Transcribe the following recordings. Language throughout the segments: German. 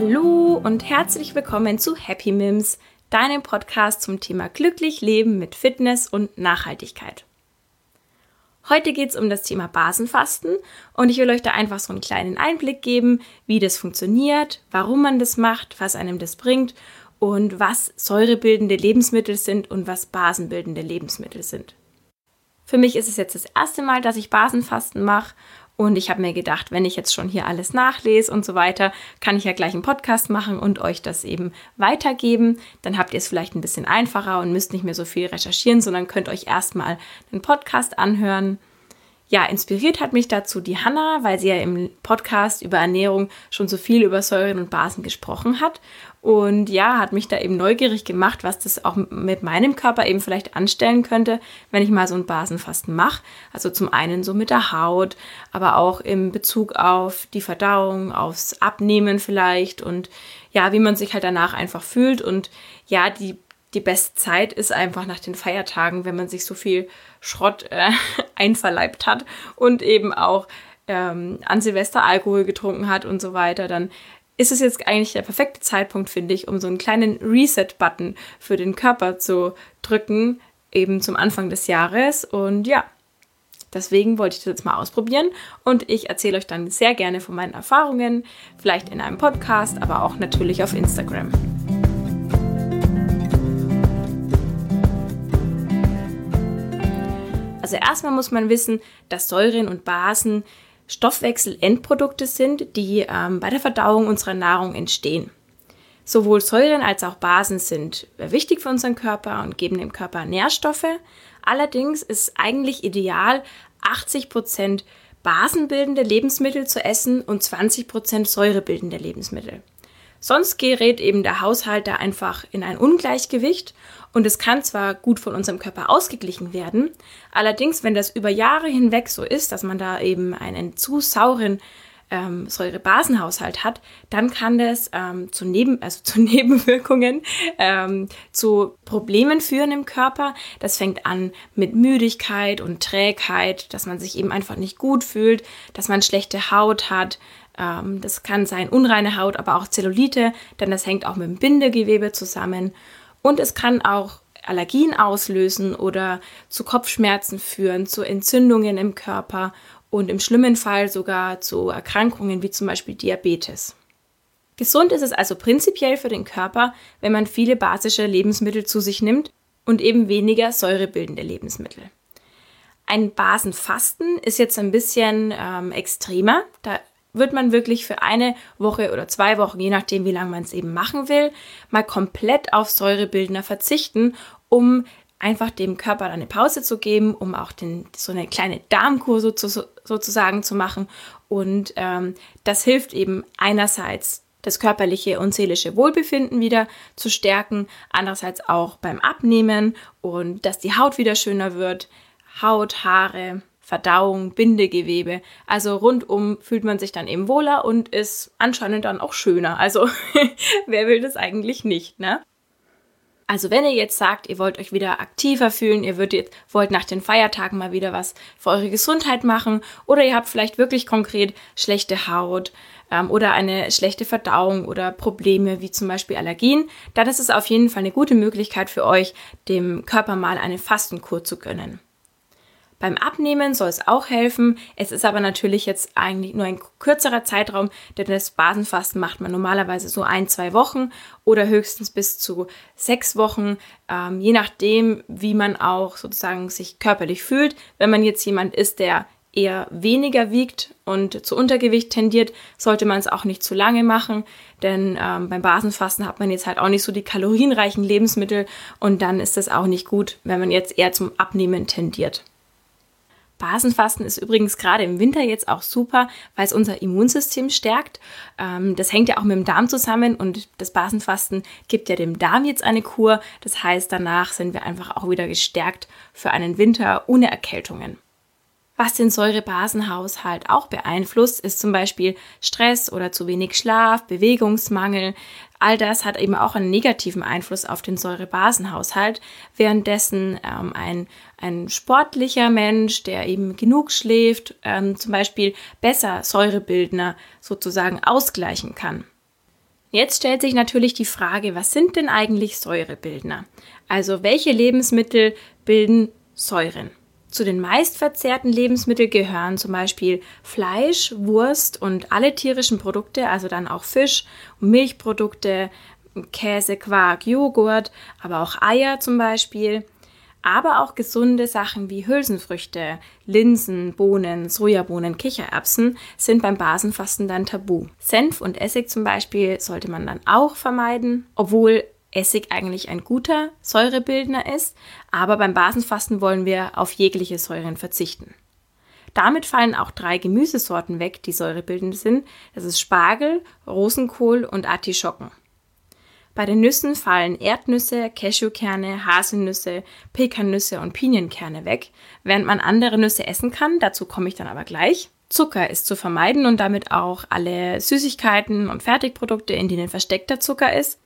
Hallo und herzlich willkommen zu Happy Mims, deinem Podcast zum Thema glücklich leben mit Fitness und Nachhaltigkeit. Heute geht es um das Thema Basenfasten und ich will euch da einfach so einen kleinen Einblick geben, wie das funktioniert, warum man das macht, was einem das bringt und was säurebildende Lebensmittel sind und was basenbildende Lebensmittel sind. Für mich ist es jetzt das erste Mal, dass ich Basenfasten mache und ich habe mir gedacht, wenn ich jetzt schon hier alles nachlese und so weiter, kann ich ja gleich einen Podcast machen und euch das eben weitergeben. Dann habt ihr es vielleicht ein bisschen einfacher und müsst nicht mehr so viel recherchieren, sondern könnt euch erstmal den Podcast anhören ja, inspiriert hat mich dazu die Hanna, weil sie ja im Podcast über Ernährung schon so viel über Säuren und Basen gesprochen hat. Und ja, hat mich da eben neugierig gemacht, was das auch mit meinem Körper eben vielleicht anstellen könnte, wenn ich mal so ein Basenfasten mache. Also zum einen so mit der Haut, aber auch im Bezug auf die Verdauung, aufs Abnehmen vielleicht und ja, wie man sich halt danach einfach fühlt. Und ja, die die beste Zeit ist einfach nach den Feiertagen, wenn man sich so viel Schrott äh, einverleibt hat und eben auch ähm, an Silvester Alkohol getrunken hat und so weiter, dann ist es jetzt eigentlich der perfekte Zeitpunkt, finde ich, um so einen kleinen Reset-Button für den Körper zu drücken, eben zum Anfang des Jahres. Und ja, deswegen wollte ich das jetzt mal ausprobieren und ich erzähle euch dann sehr gerne von meinen Erfahrungen, vielleicht in einem Podcast, aber auch natürlich auf Instagram. Also erstmal muss man wissen, dass Säuren und Basen Stoffwechselendprodukte sind, die ähm, bei der Verdauung unserer Nahrung entstehen. Sowohl Säuren als auch Basen sind wichtig für unseren Körper und geben dem Körper Nährstoffe. Allerdings ist eigentlich ideal, 80 Prozent basenbildende Lebensmittel zu essen und 20 Prozent säurebildende Lebensmittel. Sonst gerät eben der Haushalt da einfach in ein Ungleichgewicht und es kann zwar gut von unserem Körper ausgeglichen werden, allerdings, wenn das über Jahre hinweg so ist, dass man da eben einen zu sauren ähm, Säurebasenhaushalt hat, dann kann das ähm, zu, Neben also zu Nebenwirkungen, ähm, zu Problemen führen im Körper. Das fängt an mit Müdigkeit und Trägheit, dass man sich eben einfach nicht gut fühlt, dass man schlechte Haut hat, ähm, das kann sein unreine Haut, aber auch Zellulite, denn das hängt auch mit dem Bindegewebe zusammen. Und es kann auch Allergien auslösen oder zu Kopfschmerzen führen, zu Entzündungen im Körper und im schlimmen Fall sogar zu Erkrankungen wie zum Beispiel Diabetes. Gesund ist es also prinzipiell für den Körper, wenn man viele basische Lebensmittel zu sich nimmt und eben weniger säurebildende Lebensmittel. Ein Basenfasten ist jetzt ein bisschen ähm, extremer. Da wird man wirklich für eine Woche oder zwei Wochen, je nachdem, wie lange man es eben machen will, mal komplett auf Säurebildner verzichten, um einfach dem Körper eine Pause zu geben, um auch den, so eine kleine Darmkur so zu, sozusagen zu machen. Und ähm, das hilft eben einerseits das körperliche und seelische Wohlbefinden wieder zu stärken, andererseits auch beim Abnehmen und dass die Haut wieder schöner wird, Haut, Haare, Verdauung, Bindegewebe. Also rundum fühlt man sich dann eben wohler und ist anscheinend dann auch schöner. Also wer will das eigentlich nicht, ne? Also wenn ihr jetzt sagt, ihr wollt euch wieder aktiver fühlen, ihr jetzt, wollt nach den Feiertagen mal wieder was für eure Gesundheit machen oder ihr habt vielleicht wirklich konkret schlechte Haut ähm, oder eine schlechte Verdauung oder Probleme wie zum Beispiel Allergien, dann ist es auf jeden Fall eine gute Möglichkeit für euch, dem Körper mal eine Fastenkur zu gönnen. Beim Abnehmen soll es auch helfen. Es ist aber natürlich jetzt eigentlich nur ein kürzerer Zeitraum, denn das Basenfasten macht man normalerweise so ein, zwei Wochen oder höchstens bis zu sechs Wochen, ähm, je nachdem, wie man auch sozusagen sich körperlich fühlt. Wenn man jetzt jemand ist, der eher weniger wiegt und zu Untergewicht tendiert, sollte man es auch nicht zu lange machen, denn ähm, beim Basenfasten hat man jetzt halt auch nicht so die kalorienreichen Lebensmittel und dann ist das auch nicht gut, wenn man jetzt eher zum Abnehmen tendiert. Basenfasten ist übrigens gerade im Winter jetzt auch super, weil es unser Immunsystem stärkt. Ähm, das hängt ja auch mit dem Darm zusammen und das Basenfasten gibt ja dem Darm jetzt eine Kur. Das heißt, danach sind wir einfach auch wieder gestärkt für einen Winter ohne Erkältungen. Was den Säurebasenhaushalt auch beeinflusst, ist zum Beispiel Stress oder zu wenig Schlaf, Bewegungsmangel. All das hat eben auch einen negativen Einfluss auf den Säurebasenhaushalt, währenddessen ähm, ein, ein sportlicher Mensch, der eben genug schläft, ähm, zum Beispiel besser Säurebildner sozusagen ausgleichen kann. Jetzt stellt sich natürlich die Frage, was sind denn eigentlich Säurebildner? Also welche Lebensmittel bilden Säuren? Zu den meistverzehrten Lebensmitteln gehören zum Beispiel Fleisch, Wurst und alle tierischen Produkte, also dann auch Fisch Milchprodukte, Käse, Quark, Joghurt, aber auch Eier zum Beispiel aber auch gesunde Sachen wie Hülsenfrüchte, Linsen, Bohnen, Sojabohnen, Kichererbsen sind beim Basenfasten dann tabu. Senf und Essig zum Beispiel sollte man dann auch vermeiden, obwohl Essig eigentlich ein guter Säurebildner ist, aber beim Basenfasten wollen wir auf jegliche Säuren verzichten. Damit fallen auch drei Gemüsesorten weg, die säurebildend sind. Das ist Spargel, Rosenkohl und Artischocken. Bei den Nüssen fallen Erdnüsse, Cashewkerne, Haselnüsse, Pekannüsse und Pinienkerne weg, während man andere Nüsse essen kann, dazu komme ich dann aber gleich. Zucker ist zu vermeiden und damit auch alle Süßigkeiten und Fertigprodukte, in denen versteckter Zucker ist.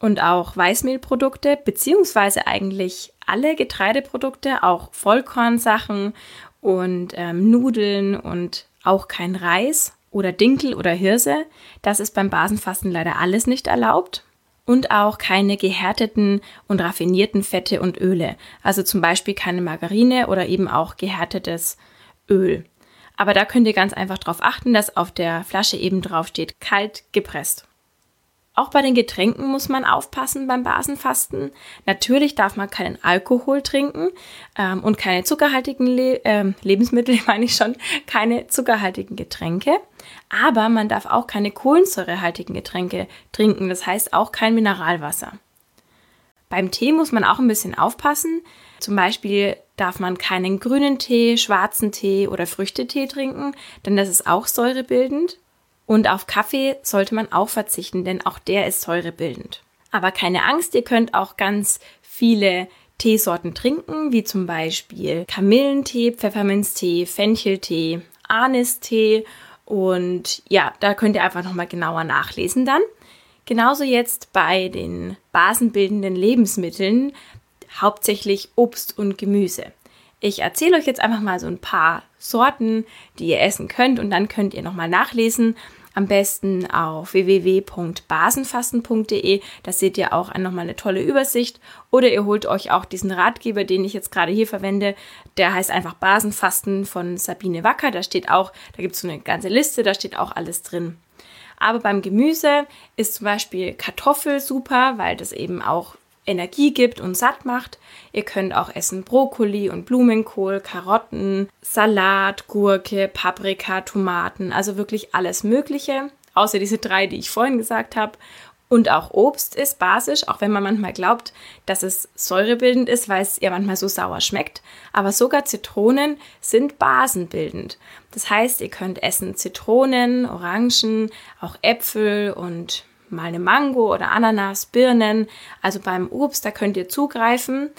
Und auch Weißmehlprodukte, beziehungsweise eigentlich alle Getreideprodukte, auch Vollkornsachen und ähm, Nudeln und auch kein Reis oder Dinkel oder Hirse. Das ist beim Basenfasten leider alles nicht erlaubt und auch keine gehärteten und raffinierten Fette und Öle, also zum Beispiel keine Margarine oder eben auch gehärtetes Öl. Aber da könnt ihr ganz einfach darauf achten, dass auf der Flasche eben drauf steht, kalt gepresst. Auch bei den Getränken muss man aufpassen beim Basenfasten. Natürlich darf man keinen Alkohol trinken ähm, und keine zuckerhaltigen Le äh, Lebensmittel, meine ich schon, keine zuckerhaltigen Getränke. Aber man darf auch keine kohlensäurehaltigen Getränke trinken, das heißt auch kein Mineralwasser. Beim Tee muss man auch ein bisschen aufpassen. Zum Beispiel darf man keinen grünen Tee, schwarzen Tee oder Früchtetee trinken, denn das ist auch säurebildend. Und auf Kaffee sollte man auch verzichten, denn auch der ist säurebildend. Aber keine Angst, ihr könnt auch ganz viele Teesorten trinken, wie zum Beispiel Kamillentee, Pfefferminztee, Fencheltee, Anistee und ja, da könnt ihr einfach nochmal genauer nachlesen dann. Genauso jetzt bei den basenbildenden Lebensmitteln, hauptsächlich Obst und Gemüse. Ich erzähle euch jetzt einfach mal so ein paar Sorten, die ihr essen könnt und dann könnt ihr nochmal nachlesen, am besten auf www.basenfasten.de. Da seht ihr auch nochmal eine tolle Übersicht. Oder ihr holt euch auch diesen Ratgeber, den ich jetzt gerade hier verwende. Der heißt einfach Basenfasten von Sabine Wacker. Da steht auch, da gibt es so eine ganze Liste, da steht auch alles drin. Aber beim Gemüse ist zum Beispiel Kartoffel super, weil das eben auch Energie gibt und satt macht. Ihr könnt auch essen Brokkoli und Blumenkohl, Karotten, Salat, Gurke, Paprika, Tomaten, also wirklich alles Mögliche, außer diese drei, die ich vorhin gesagt habe. Und auch Obst ist basisch, auch wenn man manchmal glaubt, dass es säurebildend ist, weil es ja manchmal so sauer schmeckt. Aber sogar Zitronen sind basenbildend. Das heißt, ihr könnt essen Zitronen, Orangen, auch Äpfel und mal eine Mango oder Ananas, Birnen. Also beim Obst, da könnt ihr zugreifen.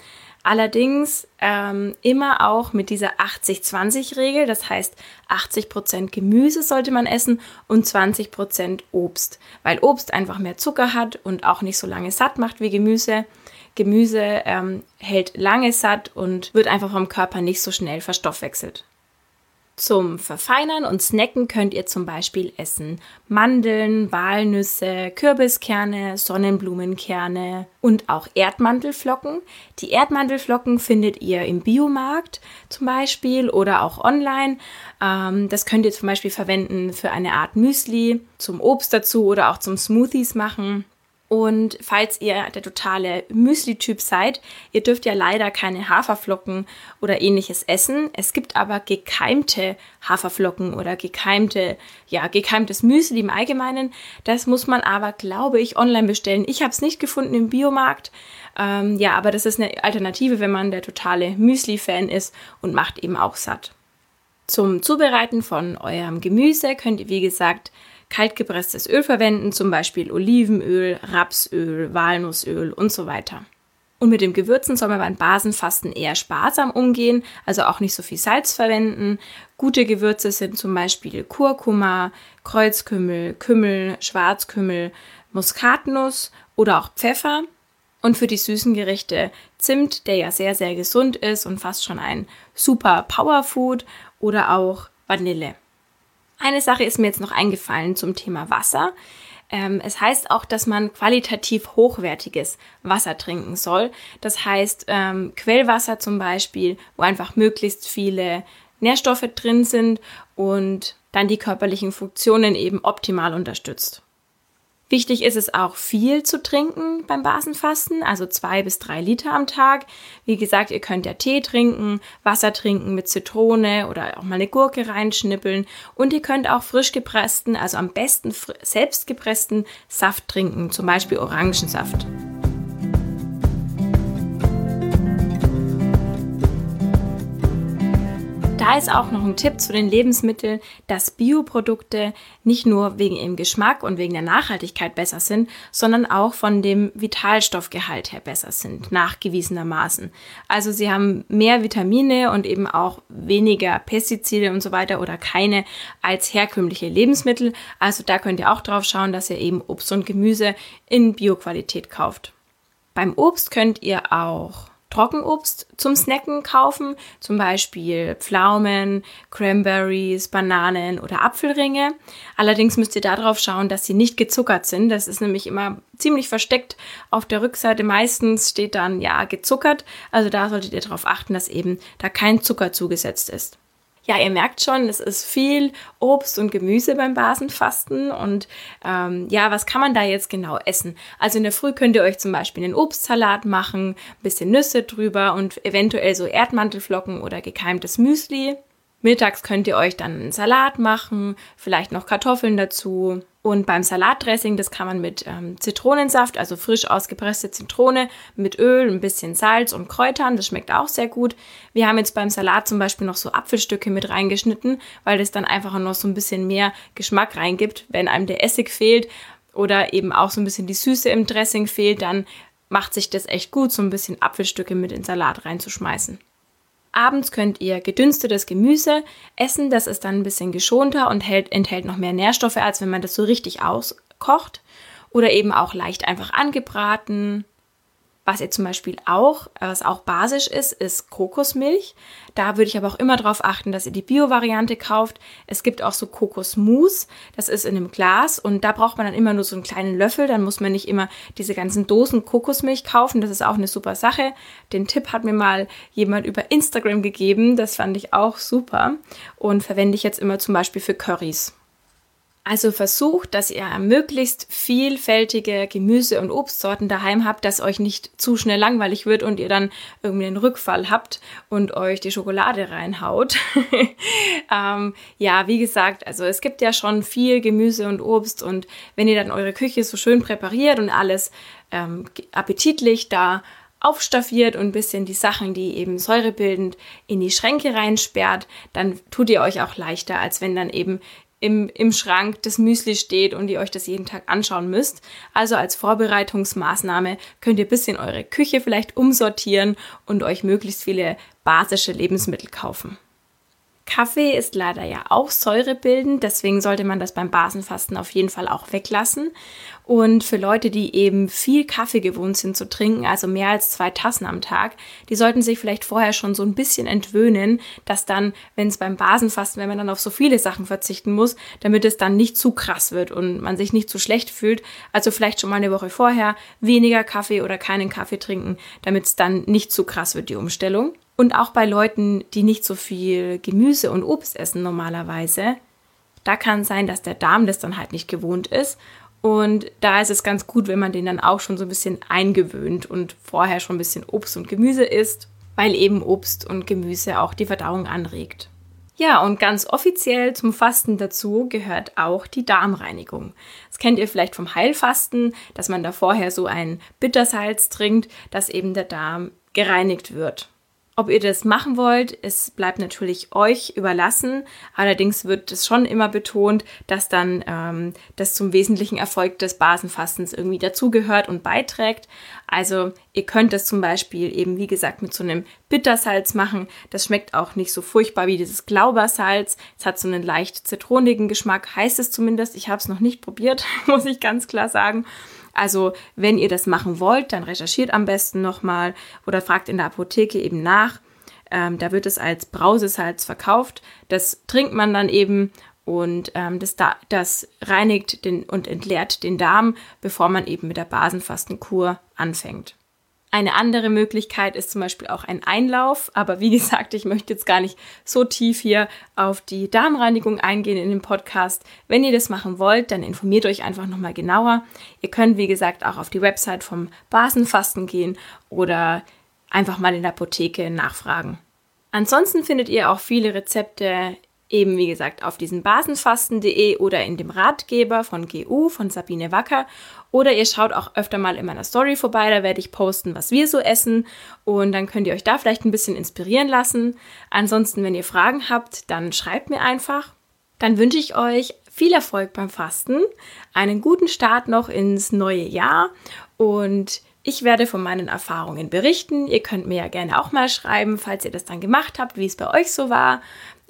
Allerdings ähm, immer auch mit dieser 80-20-Regel. Das heißt, 80% Gemüse sollte man essen und 20% Obst. Weil Obst einfach mehr Zucker hat und auch nicht so lange satt macht wie Gemüse. Gemüse ähm, hält lange satt und wird einfach vom Körper nicht so schnell verstoffwechselt. Zum Verfeinern und Snacken könnt ihr zum Beispiel essen Mandeln, Walnüsse, Kürbiskerne, Sonnenblumenkerne und auch Erdmandelflocken. Die Erdmandelflocken findet ihr im Biomarkt zum Beispiel oder auch online. Ähm, das könnt ihr zum Beispiel verwenden für eine Art Müsli, zum Obst dazu oder auch zum Smoothies machen. Und falls ihr der totale Müsli-Typ seid, ihr dürft ja leider keine Haferflocken oder ähnliches essen. Es gibt aber gekeimte Haferflocken oder gekeimte, ja, gekeimtes Müsli im Allgemeinen. Das muss man aber, glaube ich, online bestellen. Ich habe es nicht gefunden im Biomarkt. Ähm, ja, aber das ist eine Alternative, wenn man der totale Müsli-Fan ist und macht eben auch satt. Zum Zubereiten von eurem Gemüse könnt ihr, wie gesagt, kaltgepresstes Öl verwenden, zum Beispiel Olivenöl, Rapsöl, Walnussöl und so weiter. Und mit dem Gewürzen soll man beim Basenfasten eher sparsam umgehen, also auch nicht so viel Salz verwenden. Gute Gewürze sind zum Beispiel Kurkuma, Kreuzkümmel, Kümmel, Schwarzkümmel, Muskatnuss oder auch Pfeffer. Und für die süßen Gerichte Zimt, der ja sehr, sehr gesund ist und fast schon ein super Powerfood oder auch Vanille. Eine Sache ist mir jetzt noch eingefallen zum Thema Wasser. Ähm, es heißt auch, dass man qualitativ hochwertiges Wasser trinken soll. Das heißt ähm, Quellwasser zum Beispiel, wo einfach möglichst viele Nährstoffe drin sind und dann die körperlichen Funktionen eben optimal unterstützt. Wichtig ist es auch viel zu trinken beim Basenfasten, also zwei bis drei Liter am Tag. Wie gesagt, ihr könnt ja Tee trinken, Wasser trinken mit Zitrone oder auch mal eine Gurke reinschnippeln und ihr könnt auch frisch gepressten, also am besten selbst gepressten Saft trinken, zum Beispiel Orangensaft. Ist auch noch ein Tipp zu den Lebensmitteln, dass Bioprodukte nicht nur wegen ihrem Geschmack und wegen der Nachhaltigkeit besser sind, sondern auch von dem Vitalstoffgehalt her besser sind, nachgewiesenermaßen. Also sie haben mehr Vitamine und eben auch weniger Pestizide und so weiter oder keine als herkömmliche Lebensmittel. Also da könnt ihr auch drauf schauen, dass ihr eben Obst und Gemüse in Bioqualität kauft. Beim Obst könnt ihr auch Trockenobst zum Snacken kaufen, zum Beispiel Pflaumen, Cranberries, Bananen oder Apfelringe. Allerdings müsst ihr darauf schauen, dass sie nicht gezuckert sind. Das ist nämlich immer ziemlich versteckt. Auf der Rückseite meistens steht dann ja gezuckert. Also da solltet ihr darauf achten, dass eben da kein Zucker zugesetzt ist. Ja, ihr merkt schon, es ist viel Obst und Gemüse beim Basenfasten. Und ähm, ja, was kann man da jetzt genau essen? Also in der Früh könnt ihr euch zum Beispiel einen Obstsalat machen, ein bisschen Nüsse drüber und eventuell so Erdmantelflocken oder gekeimtes Müsli. Mittags könnt ihr euch dann einen Salat machen, vielleicht noch Kartoffeln dazu. Und beim Salatdressing, das kann man mit ähm, Zitronensaft, also frisch ausgepresste Zitrone, mit Öl, ein bisschen Salz und Kräutern, das schmeckt auch sehr gut. Wir haben jetzt beim Salat zum Beispiel noch so Apfelstücke mit reingeschnitten, weil das dann einfach noch so ein bisschen mehr Geschmack reingibt. Wenn einem der Essig fehlt oder eben auch so ein bisschen die Süße im Dressing fehlt, dann macht sich das echt gut, so ein bisschen Apfelstücke mit in Salat reinzuschmeißen. Abends könnt ihr gedünstetes Gemüse essen, das ist dann ein bisschen geschonter und hält, enthält noch mehr Nährstoffe, als wenn man das so richtig auskocht. Oder eben auch leicht einfach angebraten was ihr zum Beispiel auch, was auch basisch ist, ist Kokosmilch. Da würde ich aber auch immer darauf achten, dass ihr die Bio-Variante kauft. Es gibt auch so Kokosmus, das ist in einem Glas und da braucht man dann immer nur so einen kleinen Löffel. Dann muss man nicht immer diese ganzen Dosen Kokosmilch kaufen. Das ist auch eine super Sache. Den Tipp hat mir mal jemand über Instagram gegeben. Das fand ich auch super und verwende ich jetzt immer zum Beispiel für Currys. Also versucht, dass ihr möglichst vielfältige Gemüse- und Obstsorten daheim habt, dass euch nicht zu schnell langweilig wird und ihr dann irgendwie einen Rückfall habt und euch die Schokolade reinhaut. ähm, ja, wie gesagt, also es gibt ja schon viel Gemüse und Obst und wenn ihr dann eure Küche so schön präpariert und alles ähm, appetitlich da aufstaffiert und ein bisschen die Sachen, die eben säurebildend in die Schränke reinsperrt, dann tut ihr euch auch leichter, als wenn dann eben im, im Schrank das Müsli steht und ihr euch das jeden Tag anschauen müsst. Also als Vorbereitungsmaßnahme könnt ihr bisschen eure Küche vielleicht umsortieren und euch möglichst viele basische Lebensmittel kaufen. Kaffee ist leider ja auch säurebildend, deswegen sollte man das beim Basenfasten auf jeden Fall auch weglassen. Und für Leute, die eben viel Kaffee gewohnt sind zu trinken, also mehr als zwei Tassen am Tag, die sollten sich vielleicht vorher schon so ein bisschen entwöhnen, dass dann, wenn es beim Basenfasten, wenn man dann auf so viele Sachen verzichten muss, damit es dann nicht zu krass wird und man sich nicht zu schlecht fühlt. Also vielleicht schon mal eine Woche vorher weniger Kaffee oder keinen Kaffee trinken, damit es dann nicht zu krass wird, die Umstellung. Und auch bei Leuten, die nicht so viel Gemüse und Obst essen normalerweise, da kann sein, dass der Darm das dann halt nicht gewohnt ist. Und da ist es ganz gut, wenn man den dann auch schon so ein bisschen eingewöhnt und vorher schon ein bisschen Obst und Gemüse isst, weil eben Obst und Gemüse auch die Verdauung anregt. Ja, und ganz offiziell zum Fasten dazu gehört auch die Darmreinigung. Das kennt ihr vielleicht vom Heilfasten, dass man da vorher so ein Bittersalz trinkt, dass eben der Darm gereinigt wird. Ob ihr das machen wollt, es bleibt natürlich euch überlassen. Allerdings wird es schon immer betont, dass dann ähm, das zum wesentlichen Erfolg des Basenfastens irgendwie dazugehört und beiträgt. Also ihr könnt das zum Beispiel eben, wie gesagt, mit so einem Bittersalz machen. Das schmeckt auch nicht so furchtbar wie dieses Glaubersalz. Es hat so einen leicht zitronigen Geschmack, heißt es zumindest. Ich habe es noch nicht probiert, muss ich ganz klar sagen. Also wenn ihr das machen wollt, dann recherchiert am besten nochmal oder fragt in der Apotheke eben nach. Ähm, da wird es als Brausesalz verkauft. Das trinkt man dann eben und ähm, das, das reinigt den, und entleert den Darm, bevor man eben mit der Basenfastenkur anfängt. Eine andere Möglichkeit ist zum Beispiel auch ein Einlauf, aber wie gesagt, ich möchte jetzt gar nicht so tief hier auf die Darmreinigung eingehen in dem Podcast. Wenn ihr das machen wollt, dann informiert euch einfach nochmal genauer. Ihr könnt, wie gesagt, auch auf die Website vom Basenfasten gehen oder einfach mal in der Apotheke nachfragen. Ansonsten findet ihr auch viele Rezepte eben wie gesagt auf diesen basenfasten.de oder in dem Ratgeber von GU von Sabine Wacker oder ihr schaut auch öfter mal in meiner Story vorbei, da werde ich posten, was wir so essen und dann könnt ihr euch da vielleicht ein bisschen inspirieren lassen. Ansonsten, wenn ihr Fragen habt, dann schreibt mir einfach. Dann wünsche ich euch viel Erfolg beim Fasten, einen guten Start noch ins neue Jahr und ich werde von meinen Erfahrungen berichten. Ihr könnt mir ja gerne auch mal schreiben, falls ihr das dann gemacht habt, wie es bei euch so war.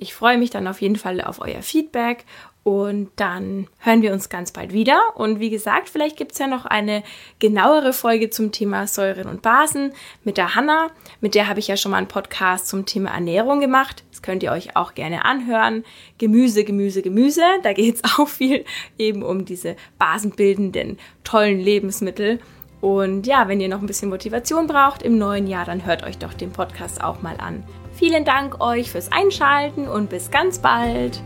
Ich freue mich dann auf jeden Fall auf euer Feedback und dann hören wir uns ganz bald wieder. Und wie gesagt, vielleicht gibt es ja noch eine genauere Folge zum Thema Säuren und Basen mit der Hanna. Mit der habe ich ja schon mal einen Podcast zum Thema Ernährung gemacht. Das könnt ihr euch auch gerne anhören. Gemüse, Gemüse, Gemüse. Da geht es auch viel eben um diese basenbildenden, tollen Lebensmittel. Und ja, wenn ihr noch ein bisschen Motivation braucht im neuen Jahr, dann hört euch doch den Podcast auch mal an. Vielen Dank euch fürs Einschalten und bis ganz bald.